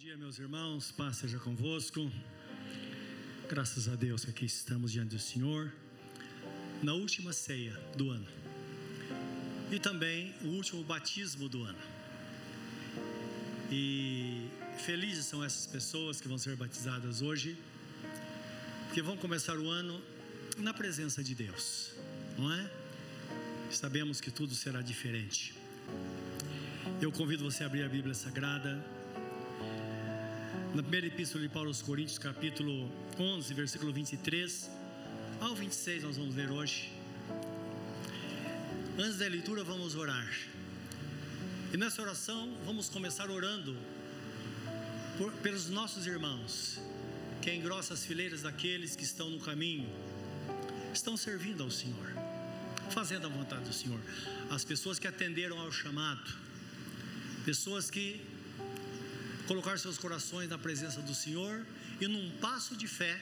dia, meus irmãos. Paz seja convosco. Graças a Deus que aqui estamos diante do Senhor, na última ceia do ano e também o último batismo do ano. E felizes são essas pessoas que vão ser batizadas hoje, que vão começar o ano na presença de Deus, não é? Sabemos que tudo será diferente. Eu convido você a abrir a Bíblia Sagrada na primeira epístola de Paulo aos Coríntios, capítulo 11, versículo 23 ao 26, nós vamos ler hoje. Antes da leitura, vamos orar. E nessa oração, vamos começar orando por, pelos nossos irmãos, que engrossa as fileiras daqueles que estão no caminho, estão servindo ao Senhor, fazendo a vontade do Senhor. As pessoas que atenderam ao chamado, pessoas que colocar seus corações na presença do Senhor e num passo de fé,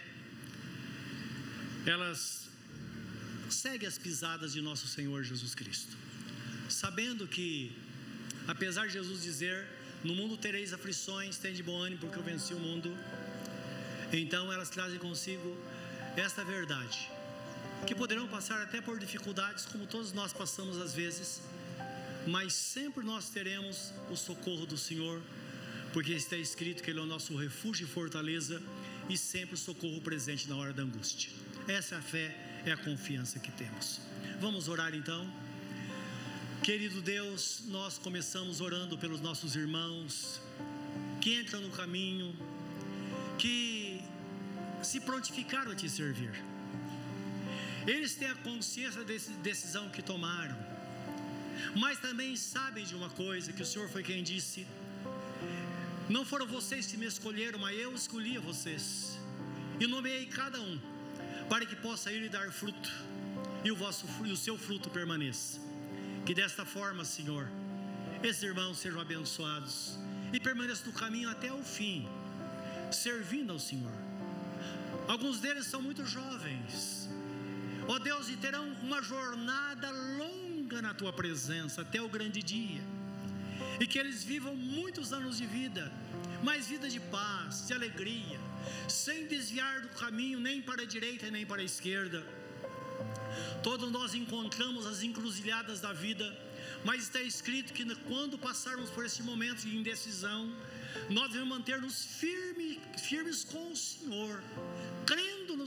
elas seguem as pisadas de nosso Senhor Jesus Cristo, sabendo que, apesar de Jesus dizer: No mundo tereis aflições, tem de bom ânimo, porque eu venci o mundo. Então elas trazem consigo esta verdade, que poderão passar até por dificuldades, como todos nós passamos às vezes, mas sempre nós teremos o socorro do Senhor porque está escrito que Ele é o nosso refúgio e fortaleza e sempre socorro presente na hora da angústia. Essa é a fé, é a confiança que temos. Vamos orar então? Querido Deus, nós começamos orando pelos nossos irmãos que entram no caminho, que se prontificaram a te servir. Eles têm a consciência da decisão que tomaram, mas também sabem de uma coisa: que o Senhor foi quem disse não foram vocês que me escolheram, mas eu escolhi vocês. E nomeei cada um, para que possa ir e dar fruto, e o, vosso, e o seu fruto permaneça. Que desta forma, Senhor, esses irmãos sejam abençoados e permaneçam no caminho até o fim, servindo ao Senhor. Alguns deles são muito jovens, ó Deus, e terão uma jornada longa na tua presença até o grande dia e que eles vivam muitos anos de vida, mas vida de paz, de alegria, sem desviar do caminho nem para a direita nem para a esquerda. Todos nós encontramos as encruzilhadas da vida, mas está escrito que quando passarmos por esse momento de indecisão, nós devemos manter-nos firmes, firmes com o Senhor,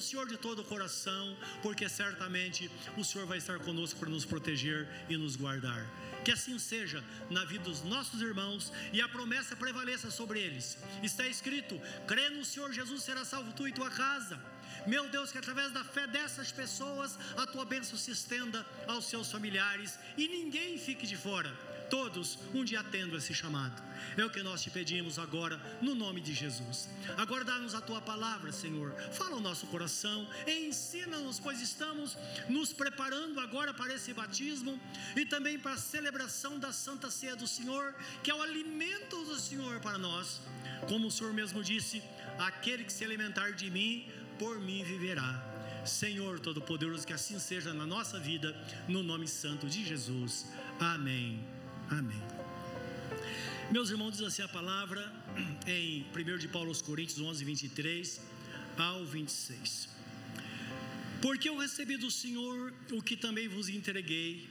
no Senhor de todo o coração, porque certamente o Senhor vai estar conosco para nos proteger e nos guardar. Que assim seja na vida dos nossos irmãos e a promessa prevaleça sobre eles. Está escrito: crê no Senhor Jesus, será salvo tu e tua casa. Meu Deus, que através da fé dessas pessoas a tua bênção se estenda aos seus familiares e ninguém fique de fora. Todos um dia atendam esse chamado. É o que nós te pedimos agora, no nome de Jesus. Agora dá-nos a tua palavra, Senhor. Fala o nosso coração, ensina-nos, pois estamos nos preparando agora para esse batismo e também para a celebração da Santa Ceia do Senhor, que é o alimento do Senhor para nós. Como o Senhor mesmo disse: aquele que se alimentar de mim, por mim viverá. Senhor Todo-Poderoso, que assim seja na nossa vida, no nome santo de Jesus. Amém. Amém. Meus irmãos, diz assim a palavra em 1 de Paulo aos Coríntios 11, 23 ao 26. Porque eu recebi do Senhor o que também vos entreguei,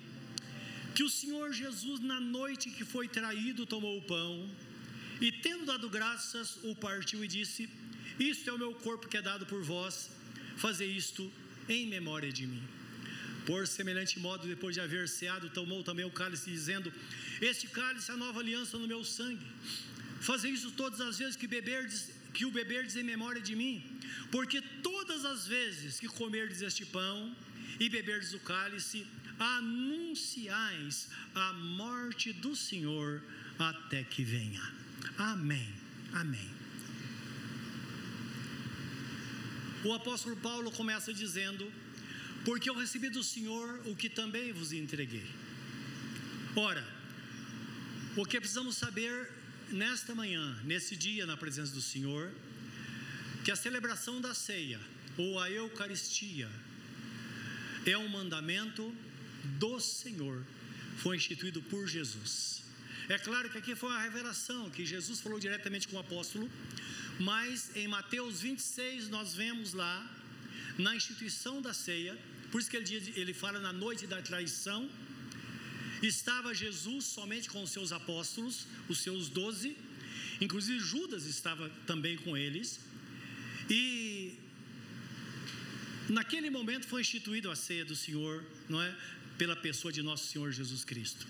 que o Senhor Jesus, na noite que foi traído, tomou o pão e, tendo dado graças, o partiu e disse: Isto é o meu corpo que é dado por vós, fazer isto em memória de mim. Por semelhante modo, depois de haver ceado, tomou também o cálice, dizendo: Este cálice é a nova aliança no meu sangue. Fazer isso todas as vezes que beberdes, que o beberdes em memória de mim, porque todas as vezes que comerdes este pão e beberdes o cálice, anunciais a morte do Senhor até que venha. Amém. Amém. O apóstolo Paulo começa dizendo: Porque eu recebi do Senhor o que também vos entreguei. Ora, o que precisamos saber nesta manhã, nesse dia na presença do Senhor, que a celebração da ceia ou a Eucaristia é um mandamento do Senhor, foi instituído por Jesus. É claro que aqui foi uma revelação que Jesus falou diretamente com o apóstolo, mas em Mateus 26 nós vemos lá na instituição da ceia, por isso que ele, diz, ele fala na noite da traição, estava Jesus somente com os seus apóstolos, os seus doze, inclusive Judas estava também com eles, e naquele momento foi instituído a ceia do Senhor, não é? Pela pessoa de nosso Senhor Jesus Cristo.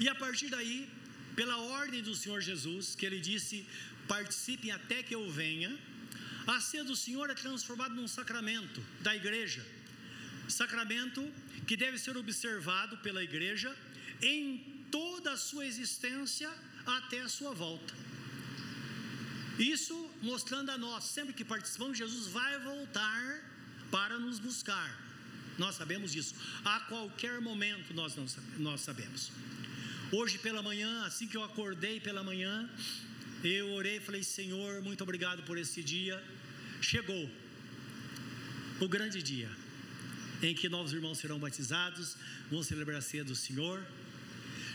E a partir daí, pela ordem do Senhor Jesus, que ele disse: participem até que eu venha, a ceia do Senhor é transformada num sacramento da igreja. Sacramento que deve ser observado pela igreja em toda a sua existência até a sua volta. Isso mostrando a nós, sempre que participamos, Jesus vai voltar para nos buscar. Nós sabemos disso. A qualquer momento nós, não, nós sabemos. Hoje pela manhã, assim que eu acordei pela manhã, eu orei e falei: Senhor, muito obrigado por esse dia. Chegou o grande dia em que novos irmãos serão batizados, vão celebrar a ceia do Senhor.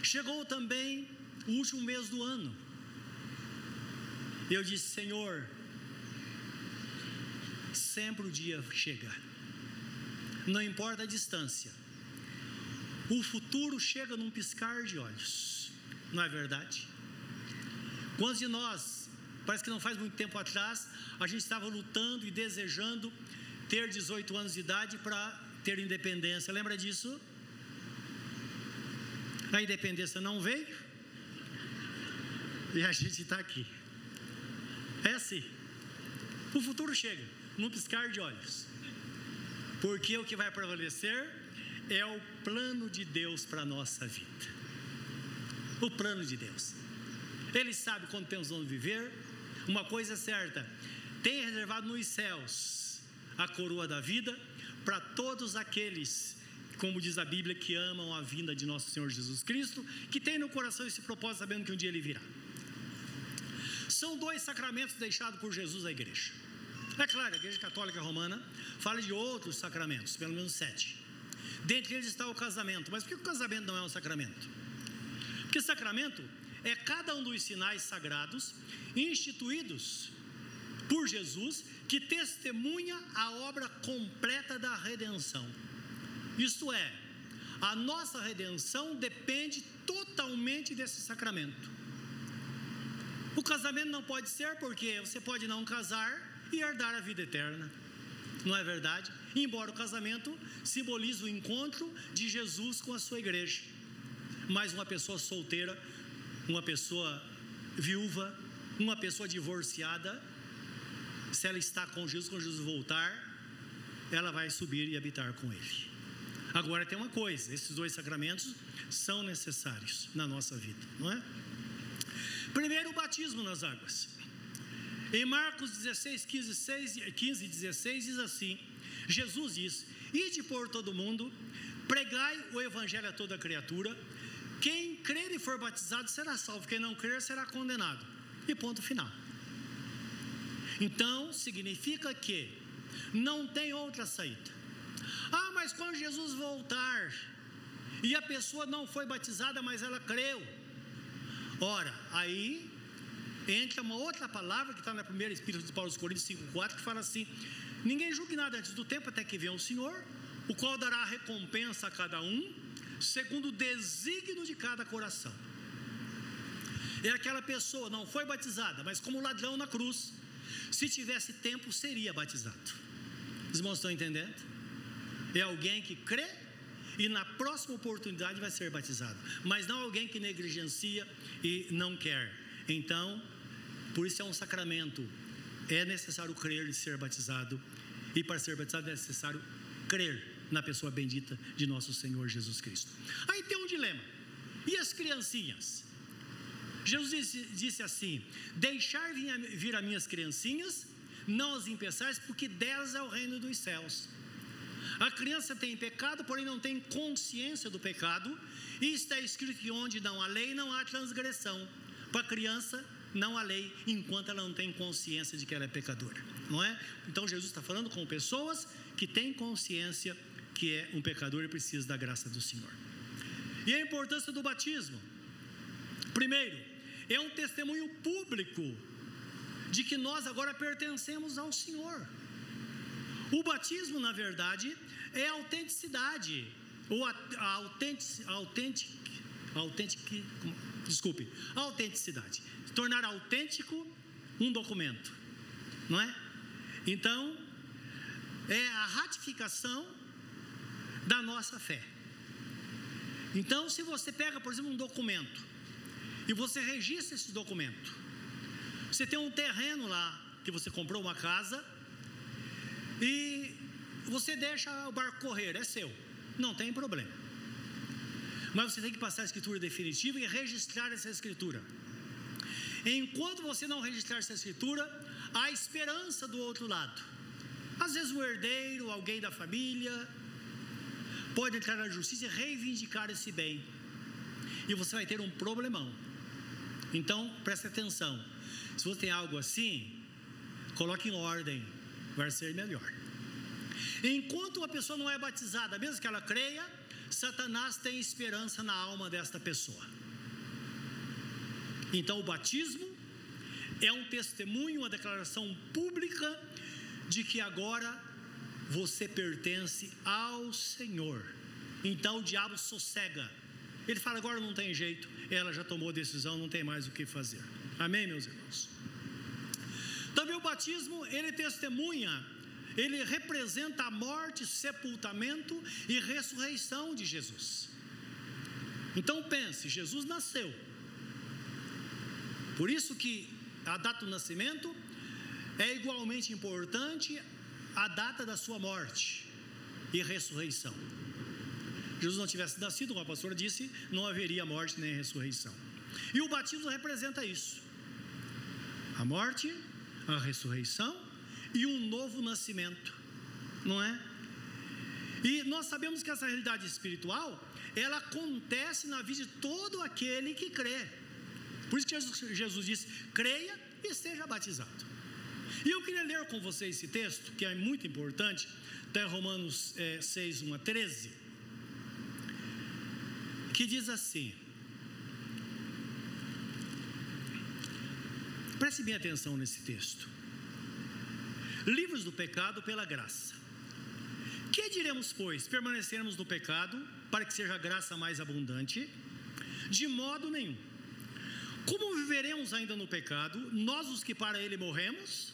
Chegou também o último mês do ano. Eu disse: Senhor, sempre o dia chega, não importa a distância, o futuro chega num piscar de olhos, não é verdade? Quantos de nós, parece que não faz muito tempo atrás, a gente estava lutando e desejando ter 18 anos de idade para ter independência. Lembra disso? A independência não veio e a gente está aqui. É assim. O futuro chega, num piscar de olhos. Porque o que vai prevalecer é o plano de Deus para a nossa vida. O plano de Deus. Ele sabe quando temos onde viver. Uma coisa é certa: tem reservado nos céus a coroa da vida para todos aqueles, como diz a Bíblia, que amam a vinda de nosso Senhor Jesus Cristo, que tem no coração esse propósito, sabendo que um dia ele virá. São dois sacramentos deixados por Jesus à igreja. É claro, a Igreja Católica Romana fala de outros sacramentos, pelo menos sete. Dentre eles está o casamento. Mas por que o casamento não é um sacramento? Porque sacramento é cada um dos sinais sagrados instituídos por Jesus que testemunha a obra completa da redenção. Isto é, a nossa redenção depende totalmente desse sacramento. O casamento não pode ser porque você pode não casar e herdar a vida eterna. Não é verdade? Embora o casamento simbolize o encontro de Jesus com a sua igreja. Mas uma pessoa solteira, uma pessoa viúva, uma pessoa divorciada, se ela está com Jesus, quando Jesus voltar, ela vai subir e habitar com Ele. Agora tem uma coisa: esses dois sacramentos são necessários na nossa vida, não é? Primeiro, o batismo nas águas. Em Marcos 16, 15, 6, 15 e 16 diz assim: Jesus diz: Ide por todo mundo, pregai o evangelho a toda criatura. Quem crer e for batizado será salvo, quem não crer será condenado. E ponto final. Então, significa que não tem outra saída. Ah, mas quando Jesus voltar e a pessoa não foi batizada, mas ela creu. Ora, aí entra uma outra palavra que está na primeira Espírito de Paulo aos Coríntios 5,4 que fala assim: Ninguém julgue nada antes do tempo até que venha o Senhor, o qual dará a recompensa a cada um, segundo o desígnio de cada coração. É aquela pessoa, não foi batizada, mas como ladrão na cruz, se tivesse tempo, seria batizado. Os irmãos estão entendendo? É alguém que crê e na próxima oportunidade vai ser batizado, mas não alguém que negligencia e não quer. Então, por isso é um sacramento. É necessário crer e ser batizado, e para ser batizado é necessário crer na pessoa bendita de nosso Senhor Jesus Cristo. Aí tem um dilema. E as criancinhas? Jesus disse, disse assim: Deixar vir a minhas criancinhas, não as impeçais, porque delas é o reino dos céus. A criança tem pecado, porém não tem consciência do pecado, e está escrito que onde não há lei, não há transgressão. Para a criança, não há lei, enquanto ela não tem consciência de que ela é pecadora, não é? Então Jesus está falando com pessoas que têm consciência que é um pecador e precisa da graça do Senhor. E a importância do batismo. Primeiro, é um testemunho público de que nós agora pertencemos ao Senhor. O batismo, na verdade, é a autenticidade, ou a, a autêntica, autêntica, autêntica, desculpe, a autenticidade. Tornar autêntico um documento, não é? Então, é a ratificação da nossa fé. Então, se você pega, por exemplo, um documento e você registra esse documento, você tem um terreno lá que você comprou uma casa e você deixa o barco correr, é seu, não tem problema. Mas você tem que passar a escritura definitiva e registrar essa escritura. Enquanto você não registrar essa escritura, há esperança do outro lado. Às vezes o herdeiro, alguém da família, pode entrar na justiça e reivindicar esse bem. E você vai ter um problemão. Então, preste atenção. Se você tem algo assim, coloque em ordem, vai ser melhor. Enquanto uma pessoa não é batizada, mesmo que ela creia, Satanás tem esperança na alma desta pessoa. Então, o batismo é um testemunho, uma declaração pública de que agora você pertence ao Senhor. Então o diabo sossega. Ele fala: agora não tem jeito, ela já tomou decisão, não tem mais o que fazer. Amém, meus irmãos? Também o batismo, ele testemunha, ele representa a morte, sepultamento e ressurreição de Jesus. Então pense, Jesus nasceu. Por isso que a data do nascimento é igualmente importante a data da sua morte e ressurreição. Jesus não tivesse nascido, como a pastora disse, não haveria morte nem ressurreição. E o batismo representa isso: a morte, a ressurreição e um novo nascimento, não é? E nós sabemos que essa realidade espiritual, ela acontece na vida de todo aquele que crê. Por isso que Jesus, Jesus disse: creia e seja batizado. E eu queria ler com vocês esse texto, que é muito importante, em Romanos é, 6, 1 a 13, que diz assim: preste bem atenção nesse texto. Livros do pecado pela graça. Que diremos, pois? Permanecermos no pecado, para que seja a graça mais abundante? De modo nenhum. Como viveremos ainda no pecado, nós os que para ele morremos?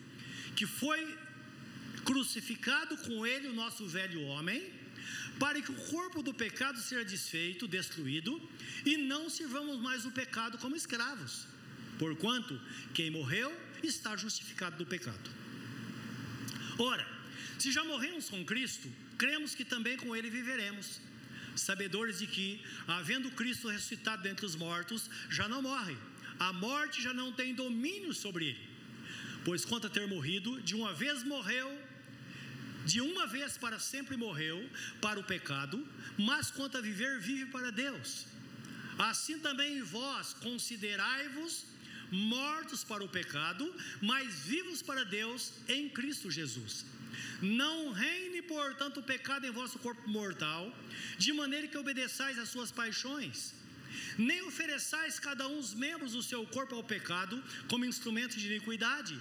que foi crucificado com ele o nosso velho homem, para que o corpo do pecado seja desfeito, destruído, e não sirvamos mais o pecado como escravos, porquanto quem morreu está justificado do pecado. Ora, se já morremos com Cristo, cremos que também com ele viveremos, sabedores de que, havendo Cristo ressuscitado dentre os mortos, já não morre, a morte já não tem domínio sobre ele. Pois quanto a ter morrido, de uma vez morreu de uma vez para sempre morreu para o pecado, mas quanto a viver, vive para Deus. Assim também vós considerai-vos mortos para o pecado, mas vivos para Deus em Cristo Jesus. Não reine, portanto, o pecado em vosso corpo mortal, de maneira que obedeçais às suas paixões. Nem ofereçais cada um os membros do seu corpo ao pecado como instrumento de iniquidade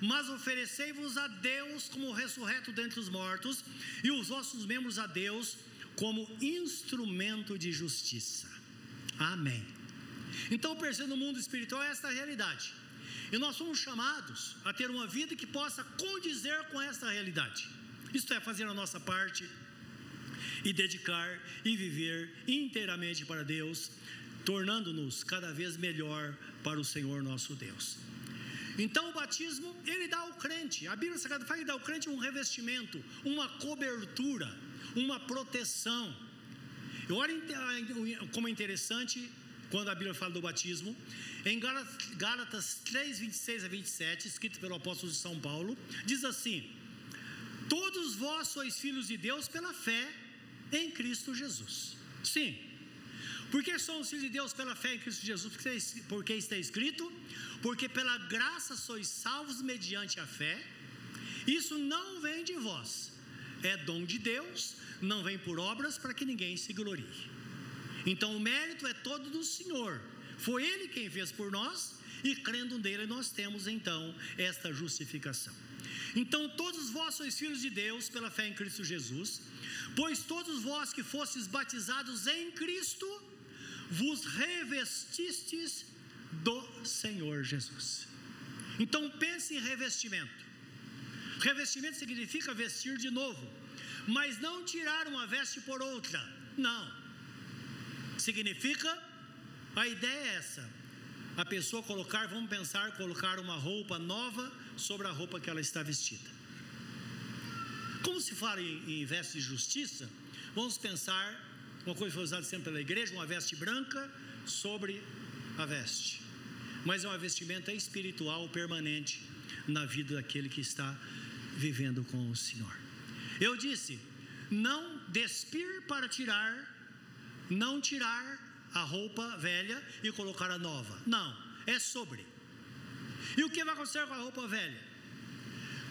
mas oferecei-vos a Deus como ressurreto dentre os mortos, e os vossos membros a Deus como instrumento de justiça. Amém. Então, percebendo no mundo espiritual, é esta a realidade. E nós somos chamados a ter uma vida que possa condizer com esta realidade. Isto é, fazer a nossa parte e dedicar e viver inteiramente para Deus, tornando-nos cada vez melhor para o Senhor nosso Deus. Então o batismo, ele dá ao crente, a Bíblia Sagrada fala que dá ao crente um revestimento, uma cobertura, uma proteção. E olha como é interessante quando a Bíblia fala do batismo. Em Gálatas 3, 26 a 27, escrito pelo apóstolo de São Paulo, diz assim: Todos vós sois filhos de Deus pela fé em Cristo Jesus. Sim. Porque somos filhos de Deus pela fé em Cristo Jesus? Porque está escrito: Porque pela graça sois salvos mediante a fé. Isso não vem de vós, é dom de Deus, não vem por obras para que ninguém se glorie. Então o mérito é todo do Senhor. Foi Ele quem fez por nós, e crendo nele nós temos então esta justificação. Então todos vós sois filhos de Deus pela fé em Cristo Jesus, pois todos vós que fostes batizados em Cristo, vos revestistes do Senhor Jesus. Então pense em revestimento. Revestimento significa vestir de novo, mas não tirar uma veste por outra. Não. Significa a ideia é essa. A pessoa colocar, vamos pensar, colocar uma roupa nova sobre a roupa que ela está vestida. Como se fala em, em veste de justiça, vamos pensar, uma coisa foi usada sempre pela igreja, uma veste branca sobre a veste. Mas é uma vestimenta espiritual permanente na vida daquele que está vivendo com o Senhor. Eu disse: não despir para tirar, não tirar a roupa velha e colocar a nova. Não, é sobre. E o que vai acontecer com a roupa velha?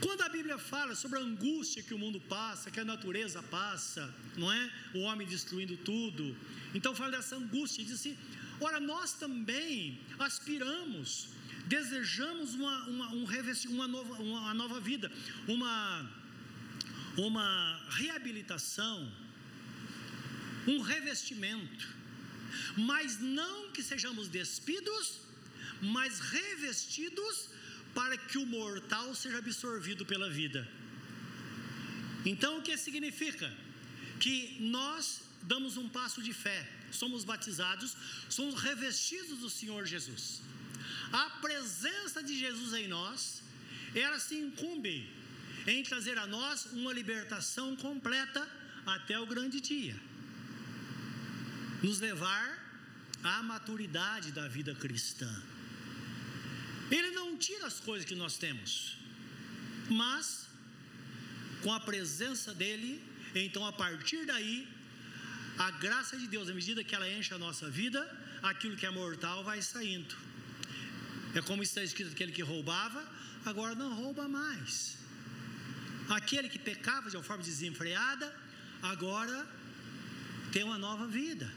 Quando a Bíblia fala sobre a angústia que o mundo passa, que a natureza passa, não é? O homem destruindo tudo. Então fala dessa angústia e diz assim: ora, nós também aspiramos, desejamos uma, uma, um uma, nova, uma nova vida, uma, uma reabilitação, um revestimento mas não que sejamos despidos, mas revestidos para que o mortal seja absorvido pela vida. Então o que significa? Que nós damos um passo de fé, somos batizados, somos revestidos do Senhor Jesus. A presença de Jesus em nós, ela se incumbe em trazer a nós uma libertação completa até o grande dia nos levar à maturidade da vida cristã. Ele não tira as coisas que nós temos, mas com a presença dele, então a partir daí, a graça de Deus, à medida que ela enche a nossa vida, aquilo que é mortal vai saindo. É como está escrito: aquele que roubava, agora não rouba mais. Aquele que pecava de uma forma desenfreada, agora tem uma nova vida.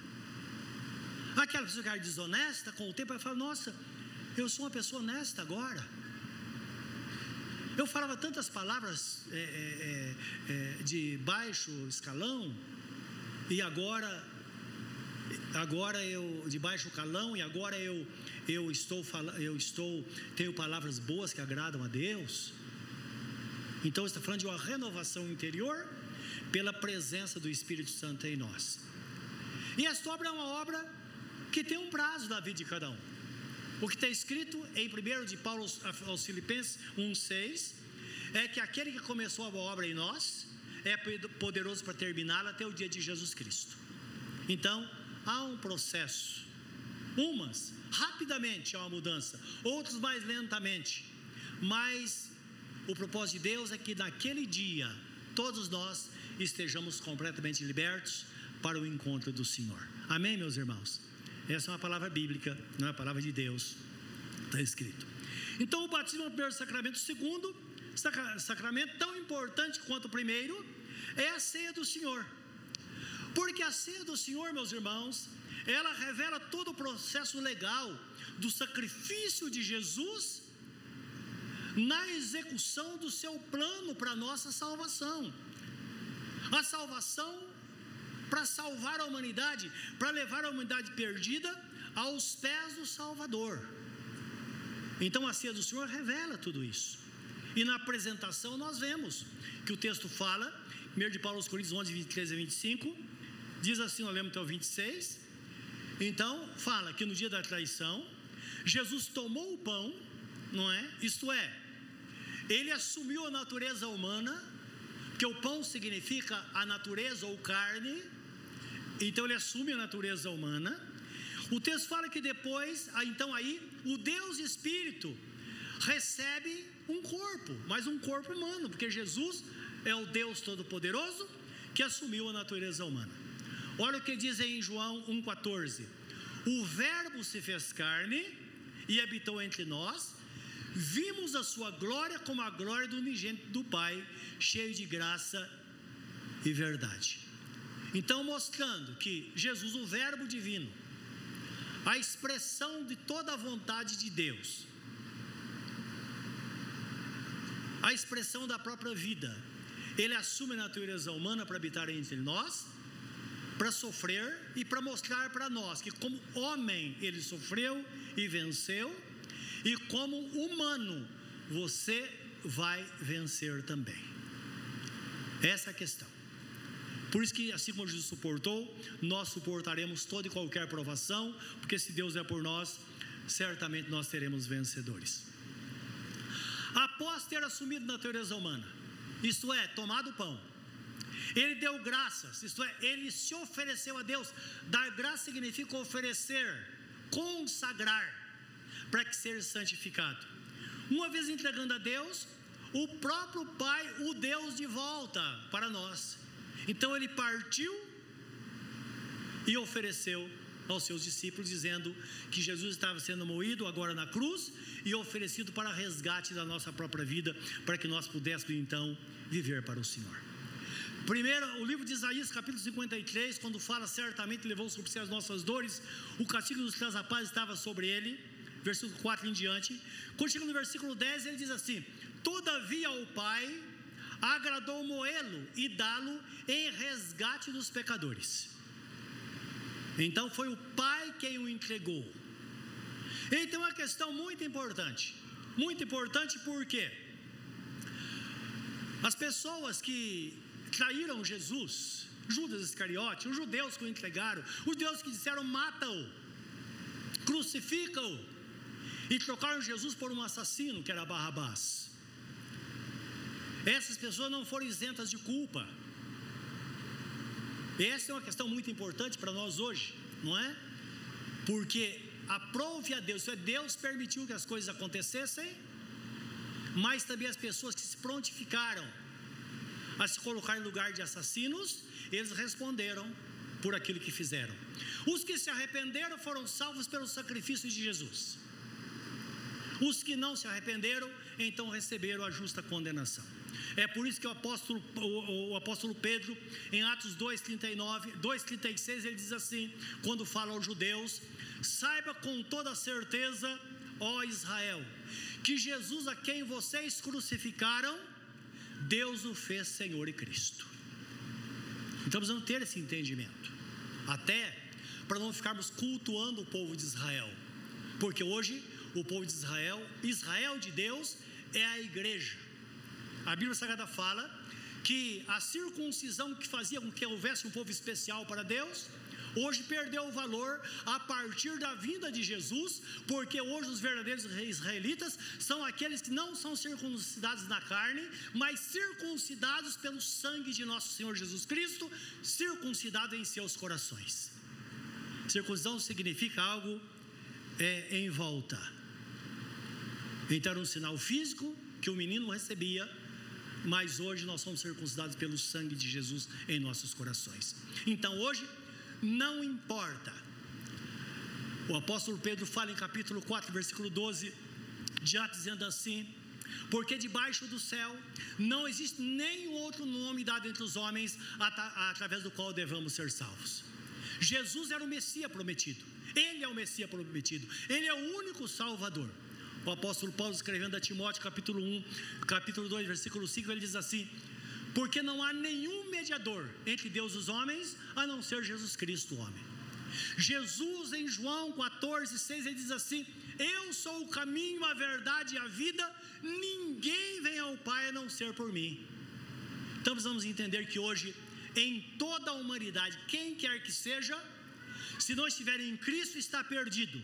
Aquela pessoa que era desonesta, com o tempo, ela fala: Nossa, eu sou uma pessoa honesta agora. Eu falava tantas palavras é, é, é, de baixo escalão, e agora, agora eu, de baixo calão, e agora eu, eu estou, eu estou, tenho palavras boas que agradam a Deus. Então, está falando de uma renovação interior pela presença do Espírito Santo em nós. E esta obra é uma obra que tem um prazo da vida de cada um. O que está escrito em 1 de Paulo aos Filipenses 1,6 é que aquele que começou a obra em nós é poderoso para terminá-la até o dia de Jesus Cristo. Então, há um processo. Umas, rapidamente há uma mudança, outros mais lentamente. Mas o propósito de Deus é que naquele dia, todos nós estejamos completamente libertos para o encontro do Senhor. Amém, meus irmãos? Essa é uma palavra bíblica, não é a palavra de Deus. Está escrito. Então, o batismo é o primeiro sacramento. O segundo sacramento, tão importante quanto o primeiro, é a ceia do Senhor. Porque a ceia do Senhor, meus irmãos, ela revela todo o processo legal do sacrifício de Jesus na execução do seu plano para a nossa salvação. A salvação para salvar a humanidade, para levar a humanidade perdida aos pés do Salvador. Então a ceia do Senhor revela tudo isso. E na apresentação nós vemos que o texto fala, 1 de Paulo aos Coríntios 11, 23 a 25, diz assim, eu lembro até o 26. Então, fala que no dia da traição, Jesus tomou o pão, não é? Isto é, ele assumiu a natureza humana, que o pão significa a natureza ou carne, então ele assume a natureza humana. O texto fala que depois, então aí, o Deus Espírito recebe um corpo, mas um corpo humano, porque Jesus é o Deus Todo-Poderoso que assumiu a natureza humana. Olha o que diz em João 1,14: O Verbo se fez carne e habitou entre nós, vimos a sua glória como a glória do unigênito do Pai, cheio de graça e verdade. Então, mostrando que Jesus, o Verbo divino, a expressão de toda a vontade de Deus, a expressão da própria vida, ele assume a natureza humana para habitar entre nós, para sofrer e para mostrar para nós que, como homem, ele sofreu e venceu, e como humano, você vai vencer também. Essa é a questão. Por isso que, assim como Jesus suportou, nós suportaremos toda e qualquer provação, porque se Deus é por nós, certamente nós seremos vencedores. Após ter assumido a natureza humana, isto é, tomado o pão, ele deu graças, isto é, ele se ofereceu a Deus. Dar graça significa oferecer, consagrar, para que seja santificado. Uma vez entregando a Deus, o próprio Pai o deu de volta para nós. Então ele partiu e ofereceu aos seus discípulos, dizendo que Jesus estava sendo moído agora na cruz e oferecido para resgate da nossa própria vida, para que nós pudéssemos então viver para o Senhor. Primeiro, o livro de Isaías, capítulo 53, quando fala certamente levou sobre si as nossas dores, o castigo dos traz a paz estava sobre ele, versículo 4 em diante. Quando chega no versículo 10, ele diz assim: Todavia o Pai agradou moê-lo e dá-lo em resgate dos pecadores. Então foi o Pai quem o entregou. Então é uma questão muito importante. Muito importante porque as pessoas que traíram Jesus, Judas Iscariote, os judeus que o entregaram, os judeus que disseram mata-o, crucifica-o, e trocaram Jesus por um assassino que era Barrabás. Essas pessoas não foram isentas de culpa. Essa é uma questão muito importante para nós hoje, não é? Porque aprove a Deus, é Deus permitiu que as coisas acontecessem, mas também as pessoas que se prontificaram a se colocar em lugar de assassinos, eles responderam por aquilo que fizeram. Os que se arrependeram foram salvos pelo sacrifício de Jesus. Os que não se arrependeram, então receberam a justa condenação. É por isso que o apóstolo, o, o apóstolo Pedro, em Atos 2,39, 2,36, ele diz assim: quando fala aos judeus, saiba com toda certeza, ó Israel, que Jesus a quem vocês crucificaram, Deus o fez Senhor e Cristo. Então precisamos ter esse entendimento, até para não ficarmos cultuando o povo de Israel, porque hoje o povo de Israel, Israel de Deus, é a igreja. A Bíblia Sagrada fala que a circuncisão que fazia com que houvesse um povo especial para Deus, hoje perdeu o valor a partir da vinda de Jesus, porque hoje os verdadeiros israelitas são aqueles que não são circuncidados na carne, mas circuncidados pelo sangue de nosso Senhor Jesus Cristo, circuncidado em seus corações. Circuncisão significa algo é, em volta. Então era um sinal físico que o menino recebia mas hoje nós somos circuncidados pelo sangue de Jesus em nossos corações. Então hoje, não importa. O apóstolo Pedro fala em capítulo 4, versículo 12, já dizendo assim: porque debaixo do céu não existe nenhum outro nome dado entre os homens através do qual devamos ser salvos. Jesus era o Messias prometido, ele é o Messias prometido, ele é o único Salvador. O apóstolo Paulo escrevendo a Timóteo, capítulo 1, capítulo 2, versículo 5, ele diz assim: Porque não há nenhum mediador entre Deus e os homens, a não ser Jesus Cristo, o homem. Jesus, em João 14, 6, ele diz assim: Eu sou o caminho, a verdade e a vida, ninguém vem ao Pai a não ser por mim. Então precisamos entender que hoje, em toda a humanidade, quem quer que seja, se não estiver em Cristo, está perdido.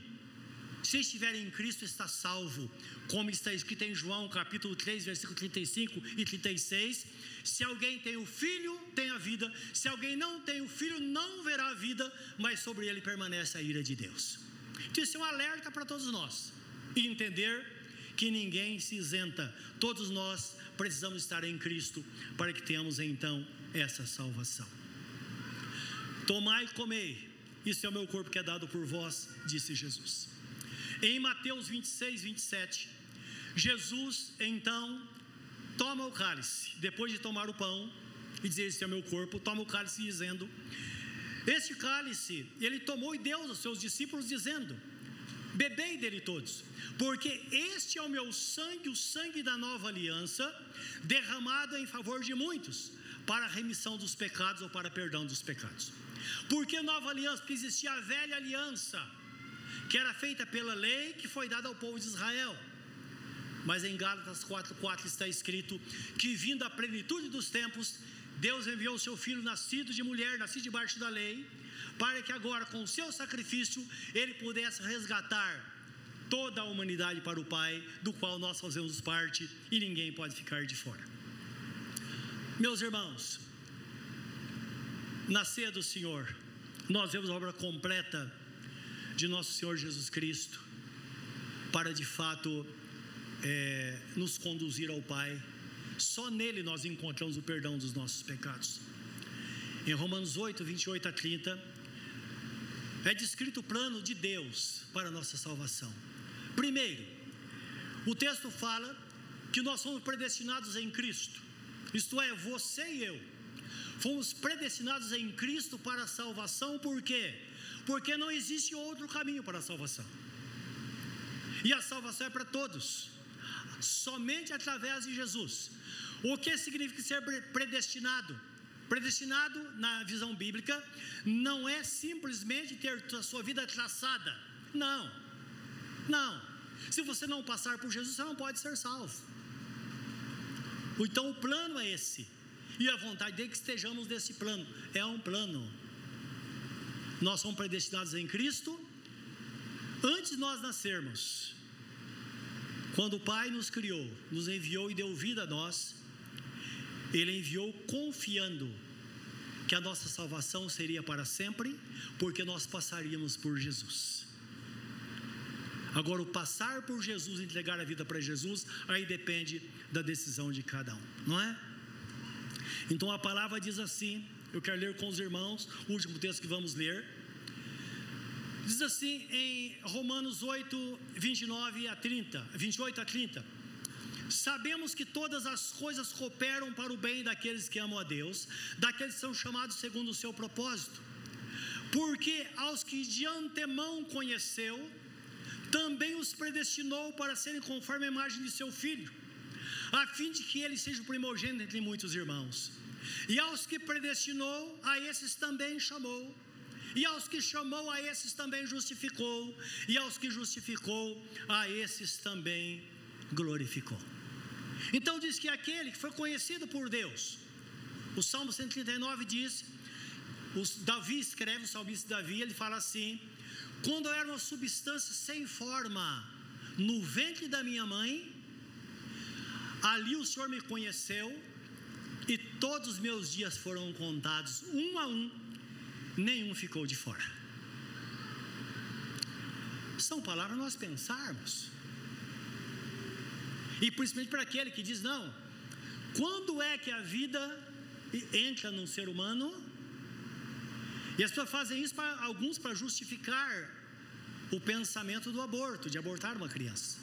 Se estiver em Cristo, está salvo, como está escrito em João capítulo 3, versículo 35 e 36. Se alguém tem o filho, tem a vida. Se alguém não tem o filho, não verá a vida, mas sobre ele permanece a ira de Deus. Então, isso é um alerta para todos nós. E entender que ninguém se isenta. Todos nós precisamos estar em Cristo para que tenhamos então essa salvação. Tomai e comei, isso é o meu corpo que é dado por vós, disse Jesus. Em Mateus 26, 27, Jesus então toma o cálice, depois de tomar o pão e dizer: Este é o meu corpo, toma o cálice dizendo: Este cálice ele tomou e deu aos seus discípulos, dizendo: Bebei dele todos, porque este é o meu sangue, o sangue da nova aliança, derramado em favor de muitos, para a remissão dos pecados ou para perdão dos pecados. Por que nova aliança? Porque existia a velha aliança, que era feita pela lei que foi dada ao povo de Israel. Mas em Gálatas 4,4 está escrito que, vindo a plenitude dos tempos, Deus enviou o seu filho nascido de mulher, nascido debaixo da lei, para que agora, com o seu sacrifício, ele pudesse resgatar toda a humanidade para o Pai, do qual nós fazemos parte e ninguém pode ficar de fora. Meus irmãos, na ceia do Senhor, nós vemos a obra completa de nosso Senhor Jesus Cristo, para de fato é, nos conduzir ao Pai. Só nele nós encontramos o perdão dos nossos pecados. Em Romanos 8, 28 a 30, é descrito o plano de Deus para a nossa salvação. Primeiro, o texto fala que nós somos predestinados em Cristo, isto é, você e eu Fomos predestinados em Cristo para a salvação, por quê? Porque não existe outro caminho para a salvação. E a salvação é para todos, somente através de Jesus. O que significa ser predestinado? Predestinado, na visão bíblica, não é simplesmente ter a sua vida traçada. Não, não. Se você não passar por Jesus, você não pode ser salvo. Então o plano é esse e a vontade dele é que estejamos nesse plano. É um plano. Nós somos predestinados em Cristo antes de nós nascermos. Quando o Pai nos criou, nos enviou e deu vida a nós, Ele enviou confiando que a nossa salvação seria para sempre, porque nós passaríamos por Jesus. Agora, o passar por Jesus, entregar a vida para Jesus, aí depende da decisão de cada um, não é? Então a palavra diz assim, eu quero ler com os irmãos, o último texto que vamos ler. Diz assim em Romanos 8, 29 a 30, 28 a 30. Sabemos que todas as coisas cooperam para o bem daqueles que amam a Deus, daqueles que são chamados segundo o seu propósito. Porque aos que de antemão conheceu, também os predestinou para serem conforme a imagem de seu filho a fim de que ele seja o primogênito entre muitos irmãos. E aos que predestinou, a esses também chamou. E aos que chamou, a esses também justificou. E aos que justificou, a esses também glorificou. Então diz que aquele que foi conhecido por Deus, o Salmo 139 diz, Davi escreve, o salmista Davi, ele fala assim: quando eu era uma substância sem forma no ventre da minha mãe, Ali o Senhor me conheceu todos os meus dias foram contados, um a um, nenhum ficou de fora. São palavras nós pensarmos. E principalmente para aquele que diz: não, quando é que a vida entra num ser humano? E as pessoas fazem isso para alguns para justificar o pensamento do aborto, de abortar uma criança.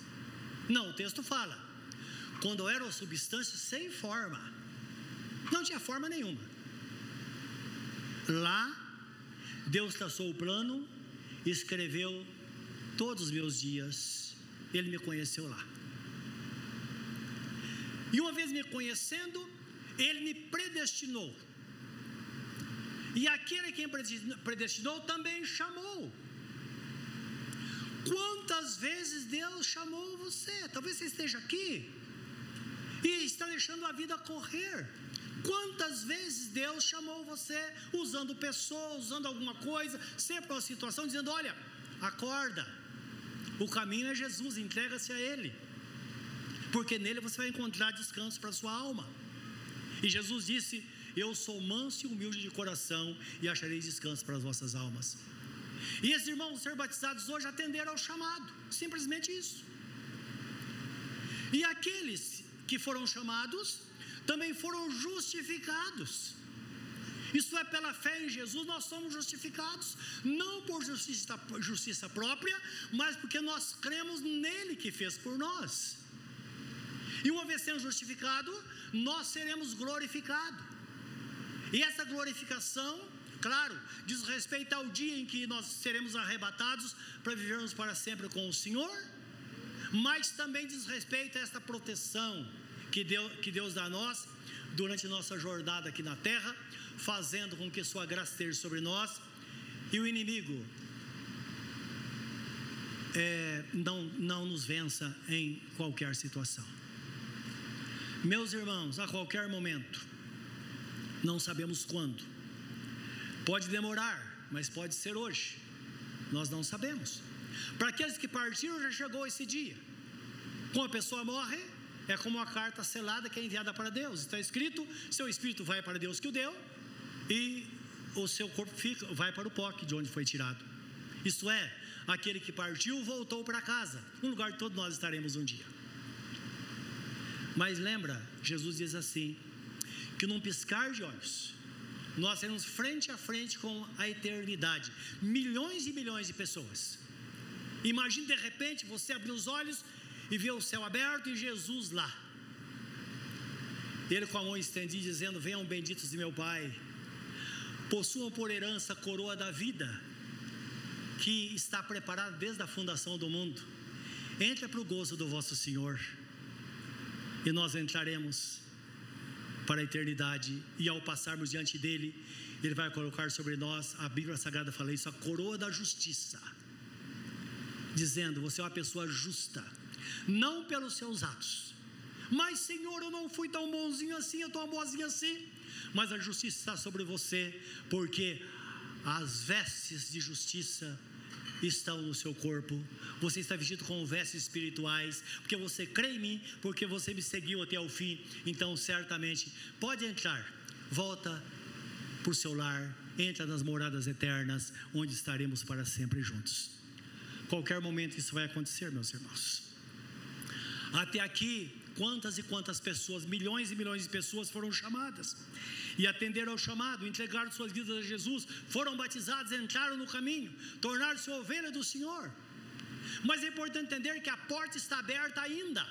Não, o texto fala: quando era uma substância sem forma, não tinha forma nenhuma. Lá, Deus traçou o plano, escreveu todos os meus dias, Ele me conheceu lá. E uma vez me conhecendo, Ele me predestinou. E aquele que predestinou também chamou. Quantas vezes Deus chamou você? Talvez você esteja aqui e está deixando a vida correr. Quantas vezes Deus chamou você usando pessoas, usando alguma coisa, sempre uma situação, dizendo: Olha, acorda, O caminho é Jesus, entrega-se a Ele. Porque nele você vai encontrar descanso para a sua alma. E Jesus disse: Eu sou manso e humilde de coração e acharei descanso para as vossas almas. E esses irmãos ser batizados hoje atenderam ao chamado, simplesmente isso. E aqueles que foram chamados também foram justificados. Isso é pela fé em Jesus, nós somos justificados, não por justiça, justiça própria, mas porque nós cremos nele que fez por nós. E uma vez sendo justificado, nós seremos glorificados. E essa glorificação, claro, diz respeito ao dia em que nós seremos arrebatados para vivermos para sempre com o Senhor, mas também diz respeito a esta proteção que Deus, que Deus dá a nós durante nossa jornada aqui na terra, fazendo com que Sua graça esteja sobre nós e o inimigo é, não, não nos vença em qualquer situação. Meus irmãos, a qualquer momento, não sabemos quando, pode demorar, mas pode ser hoje, nós não sabemos. Para aqueles que partiram, já chegou esse dia. Quando a pessoa morre, é como uma carta selada que é enviada para Deus. Está escrito: seu espírito vai para Deus que o deu, e o seu corpo fica, vai para o pó de onde foi tirado. Isto é, aquele que partiu voltou para casa, um lugar que todos nós estaremos um dia. Mas lembra, Jesus diz assim: que num piscar de olhos, nós seremos frente a frente com a eternidade milhões e milhões de pessoas. Imagine de repente você abrir os olhos e ver o céu aberto e Jesus lá. Ele com a mão estendida, dizendo: Venham benditos de meu Pai, possuam por herança a coroa da vida, que está preparada desde a fundação do mundo. Entra para o gozo do vosso Senhor, e nós entraremos para a eternidade, e ao passarmos diante dele, ele vai colocar sobre nós, a Bíblia Sagrada fala isso, a coroa da justiça, dizendo: Você é uma pessoa justa não pelos seus atos. Mas, Senhor, eu não fui tão bonzinho assim, eu tão boazinho assim. Mas a justiça está sobre você, porque as vestes de justiça estão no seu corpo. Você está vestido com vestes espirituais, porque você crê em mim, porque você me seguiu até o fim. Então, certamente, pode entrar. Volta para o seu lar, entra nas moradas eternas, onde estaremos para sempre juntos. Qualquer momento isso vai acontecer, meus irmãos. Até aqui, quantas e quantas pessoas, milhões e milhões de pessoas foram chamadas e atenderam ao chamado, entregaram suas vidas a Jesus, foram batizados, entraram no caminho, tornaram-se ovelha do Senhor. Mas é importante entender que a porta está aberta ainda.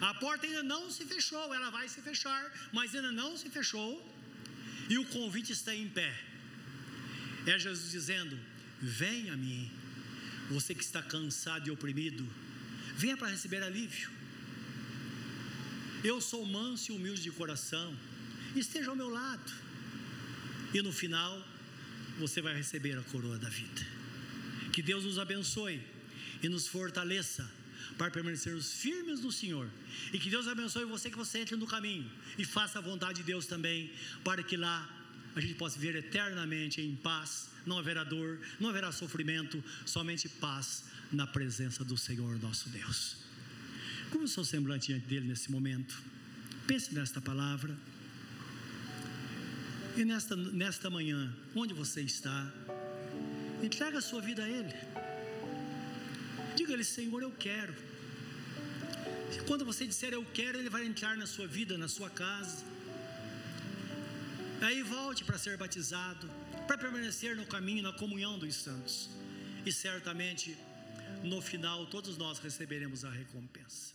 A porta ainda não se fechou, ela vai se fechar, mas ainda não se fechou. E o convite está em pé. É Jesus dizendo: Venha a mim, você que está cansado e oprimido Venha para receber alívio. Eu sou manso e humilde de coração. Esteja ao meu lado. E no final, você vai receber a coroa da vida. Que Deus nos abençoe e nos fortaleça para permanecermos firmes no Senhor. E que Deus abençoe você que você entre no caminho e faça a vontade de Deus também, para que lá a gente possa viver eternamente em paz. Não haverá dor, não haverá sofrimento, somente paz na presença do Senhor nosso Deus. Como o seu semblante diante dele nesse momento? Pense nesta palavra. E nesta, nesta manhã, onde você está, entrega a sua vida a Ele. Diga-lhe, Senhor, eu quero. Quando você disser eu quero, Ele vai entrar na sua vida, na sua casa. Aí volte para ser batizado, para permanecer no caminho, na comunhão dos santos. E certamente no final todos nós receberemos a recompensa.